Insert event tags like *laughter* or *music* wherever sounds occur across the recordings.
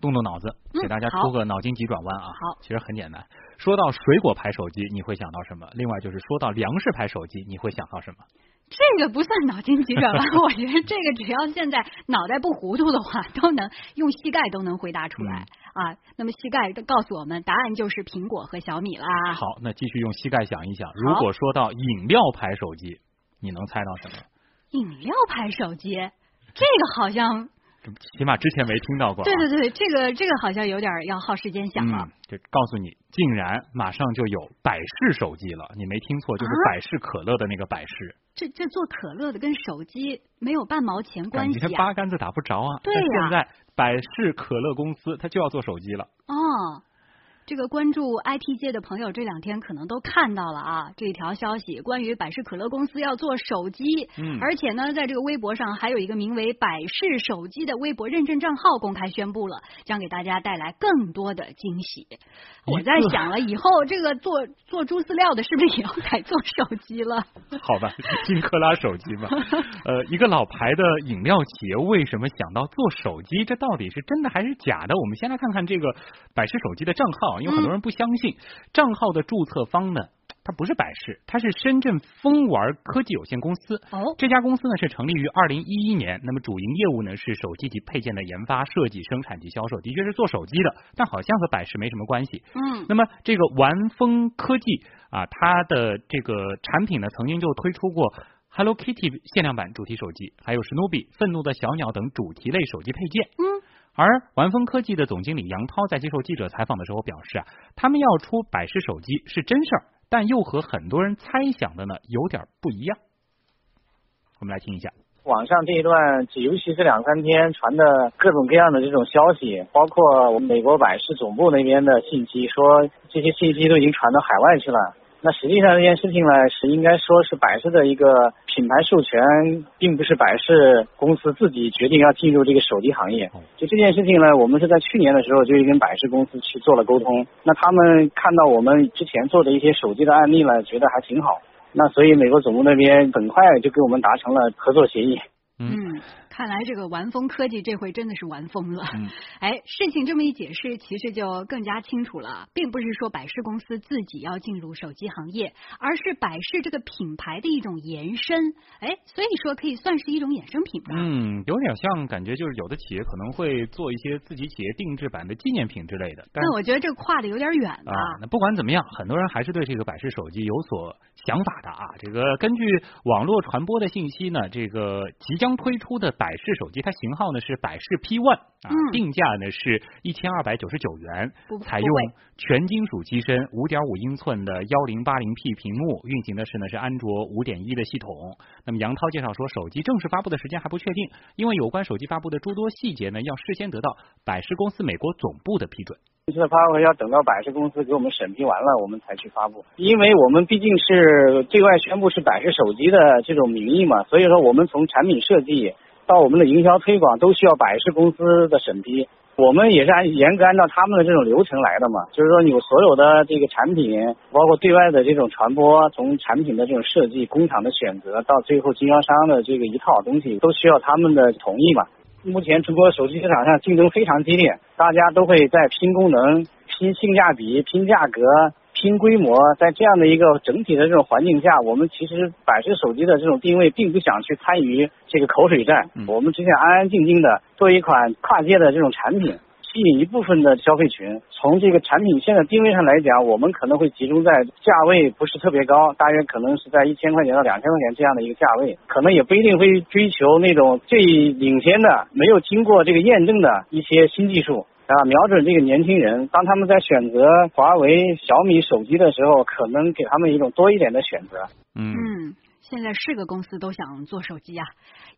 动动脑子，给大家出个脑筋急转弯啊！好，其实很简单。说到水果牌手机，你会想到什么？另外就是说到粮食牌手机，你会想到什么？这个不算脑筋急转弯，*laughs* 我觉得这个只要现在脑袋不糊涂的话，都能用膝盖都能回答出来啊。那么膝盖告诉我们，答案就是苹果和小米啦。好，那继续用膝盖想一想，如果说到饮料牌手机，你能猜到什么？饮料牌手机，这个好像。起码之前没听到过。对对对，这个这个好像有点要耗时间想了。就告诉你，竟然马上就有百事手机了，你没听错，就是百事可乐的那个百事。这这做可乐的跟手机没有半毛钱关系啊！八竿子打不着啊！对呀。现在百事可乐公司它就要做手机了。哦。这个关注 IT 界的朋友这两天可能都看到了啊，这条消息关于百事可乐公司要做手机，嗯，而且呢，在这个微博上还有一个名为百事手机的微博认证账号公开宣布了，将给大家带来更多的惊喜。我在想了，以后这个做做猪饲料的是不是也要改做手机了？*laughs* 好吧，金克拉手机嘛，呃，一个老牌的饮料企业为什么想到做手机？这到底是真的还是假的？我们先来看看这个百事手机的账号。因为很多人不相信，账号的注册方呢，它不是百事，它是深圳风玩科技有限公司。哦，这家公司呢是成立于二零一一年，那么主营业务呢是手机及配件的研发、设计、生产及销售，的确是做手机的，但好像和百事没什么关系。嗯，那么这个玩风科技啊，它的这个产品呢，曾经就推出过 Hello Kitty 限量版主题手机，还有史努比、愤怒的小鸟等主题类手机配件。嗯。而玩风科技的总经理杨涛在接受记者采访的时候表示啊，他们要出百事手机是真事儿，但又和很多人猜想的呢有点不一样。我们来听一下，网上这一段，尤其是两三天传的各种各样的这种消息，包括我们美国百事总部那边的信息，说这些信息都已经传到海外去了。那实际上这件事情呢，是应该说是百事的一个品牌授权，并不是百事公司自己决定要进入这个手机行业。就这件事情呢，我们是在去年的时候就跟百事公司去做了沟通。那他们看到我们之前做的一些手机的案例呢，觉得还挺好。那所以美国总部那边很快就跟我们达成了合作协议。嗯。看来这个玩风科技这回真的是玩疯了。嗯 *laughs* 哎，事情这么一解释，其实就更加清楚了，并不是说百事公司自己要进入手机行业，而是百事这个品牌的一种延伸。哎，所以说可以算是一种衍生品吧。嗯，有点像，感觉就是有的企业可能会做一些自己企业定制版的纪念品之类的。但我觉得这跨的有点远啊。那不管怎么样，很多人还是对这个百事手机有所想法的啊。这个根据网络传播的信息呢，这个即将推出的。百事手机，它型号呢是百事 P One 啊，定价呢是一千二百九十九元，采用全金属机身，五点五英寸的幺零八零 P 屏幕，运行的是呢是安卓五点一的系统。那么杨涛介绍说，手机正式发布的时间还不确定，因为有关手机发布的诸多细节呢，要事先得到百事公司美国总部的批准。这次的发布要等到百事公司给我们审批完了，我们才去发布。因为我们毕竟是对外宣布是百事手机的这种名义嘛，所以说我们从产品设计。到我们的营销推广都需要百事公司的审批，我们也是按严格按照他们的这种流程来的嘛。就是说，有所有的这个产品，包括对外的这种传播，从产品的这种设计、工厂的选择，到最后经销商的这个一套东西，都需要他们的同意嘛。目前中国手机市场上竞争非常激烈，大家都会在拼功能、拼性价比、拼价格。拼规模，在这样的一个整体的这种环境下，我们其实百事手机的这种定位，并不想去参与这个口水战，我们只想安安静静的做一款跨界的这种产品，吸引一部分的消费群。从这个产品线的定位上来讲，我们可能会集中在价位不是特别高，大约可能是在一千块钱到两千块钱这样的一个价位，可能也不一定会追求那种最领先的、没有经过这个验证的一些新技术。啊，瞄准这个年轻人，当他们在选择华为、小米手机的时候，可能给他们一种多一点的选择。嗯，现在是个公司都想做手机啊，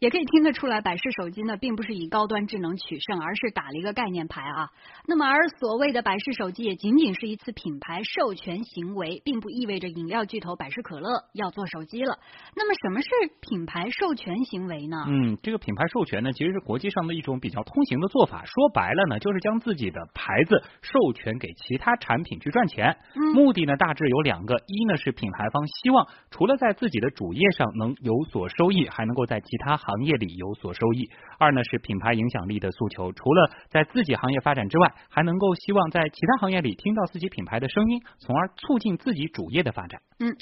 也可以听得出来，百世手机呢并不是以高端智能取胜，而是打了一个概念牌啊。那么，而所谓的百世手机也仅仅是一次品牌授权行为，并不意味着饮料巨头百事可乐要做手机了。那么，什么是品牌授权行为呢？嗯，这个品牌授权呢，其实是国际上的一种比较通行的做法。说白了呢，就是将自己的牌子授权给其他产品去赚钱。目的呢，大致有两个：一呢是品牌方希望除了在自己的主业上能有所收益，还能够在其他行业里有所收益；二呢是品牌影响力的诉求，除了在自己行业发展之外，还能够希望在其他行业里听到自己品牌的声音，从而促进自己主业的发展。嗯。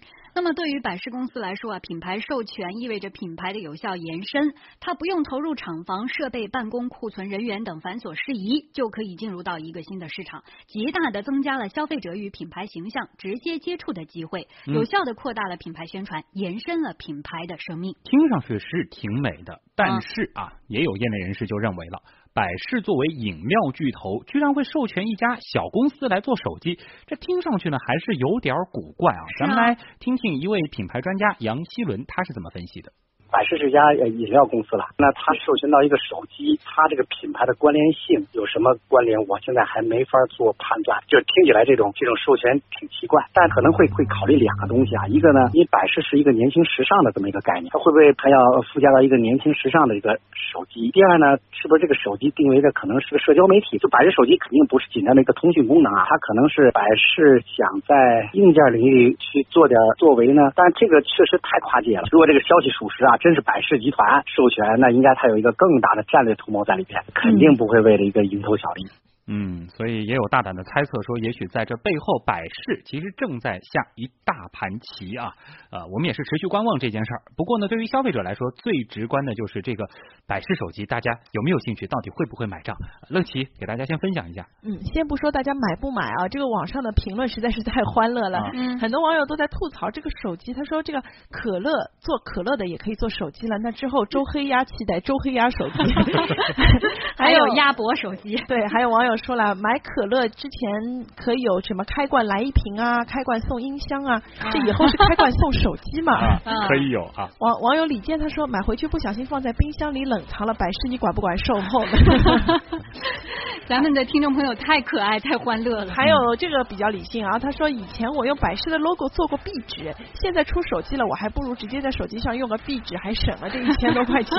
那么对于百事公司来说啊，品牌授权意味着品牌的有效延伸，它不用投入厂房、设备、办公、库存、人员等繁琐事宜，就可以进入到一个新的市场，极大的增加了消费者与品牌形象直接接触的机会，有效的扩大了品牌宣传，延伸了品牌的生命。听上去是挺美的，但是啊，也有业内人士就认为了。百事作为饮料巨头，居然会授权一家小公司来做手机，这听上去呢还是有点古怪啊！咱们来听听一位品牌专家杨希伦他是怎么分析的。百事是家呃饮料公司了，那它授权到一个手机，它这个品牌的关联性有什么关联？我现在还没法做判断。就听起来这种这种授权挺奇怪，但可能会会考虑两个东西啊。一个呢，因为百事是一个年轻时尚的这么一个概念，它会不会它要附加到一个年轻时尚的一个手机？第二呢，是不是这个手机定位的可能是个社交媒体？就百事手机肯定不是简单的一个通讯功能啊，它可能是百事想在硬件领域去做点作为呢。但这个确实太跨界了。如果这个消息属实啊。真是百事集团授权，那应该它有一个更大的战略图谋在里边，肯定不会为了一个蝇头小利。所以也有大胆的猜测说，也许在这背后，百事其实正在下一大盘棋啊。呃，我们也是持续观望这件事儿。不过呢，对于消费者来说，最直观的就是这个百事手机，大家有没有兴趣？到底会不会买账？乐奇给大家先分享一下。嗯，先不说大家买不买啊，这个网上的评论实在是太欢乐了。嗯，很多网友都在吐槽这个手机。他说，这个可乐做可乐的也可以做手机了。那之后，周黑鸭期待周黑鸭手机，*laughs* *laughs* 还有鸭脖手机。对，还有网友。说了，买可乐之前可以有什么开罐来一瓶啊，开罐送音箱啊，这以后是开罐送手机嘛？啊 *laughs* 可以有啊。*laughs* 网网友李健他说，买回去不小心放在冰箱里冷藏了，百事你管不管售后？*laughs* 咱们的听众朋友太可爱太欢乐了。还有这个比较理性啊，他说以前我用百事的 logo 做过壁纸，现在出手机了，我还不如直接在手机上用个壁纸，还省了这一千多块钱。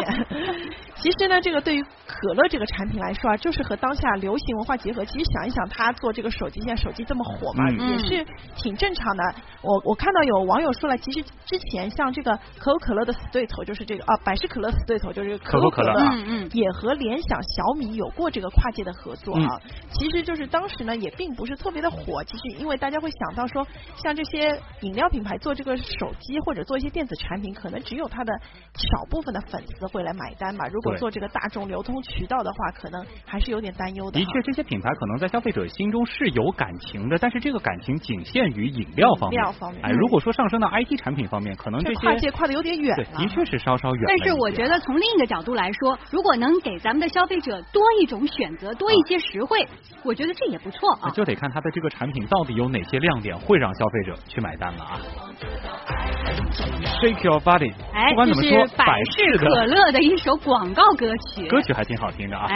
其实呢，这个对于可乐这个产品来说啊，就是和当下流行文化结合。其实想一想，他做这个手机，现在手机这么火嘛，也是挺正常的。我我看到有网友说了，其实之前像这个可口可乐的死对头就是这个啊，百事可乐死对头就是可口可乐，嗯嗯，也和联想、小米有过这个跨界的合。作啊，其实就是当时呢也并不是特别的火。其实因为大家会想到说，像这些饮料品牌做这个手机或者做一些电子产品，可能只有他的少部分的粉丝会来买单嘛。如果做这个大众流通渠道的话，可能还是有点担忧的。的确，这些品牌可能在消费者心中是有感情的，但是这个感情仅限于饮料方面。饮料方面，哎，如果说上升到 IT 产品方面，可能这些跨界跨的有点远。对，的确是稍稍远。但是我觉得从另一个角度来说，如果能给咱们的消费者多一种选择，多一些。实惠，我觉得这也不错啊。就得看它的这个产品到底有哪些亮点，会让消费者去买单了啊。Shake your body，哎，不管怎么说，百事可乐的一首广告歌曲，歌曲挺好听的啊。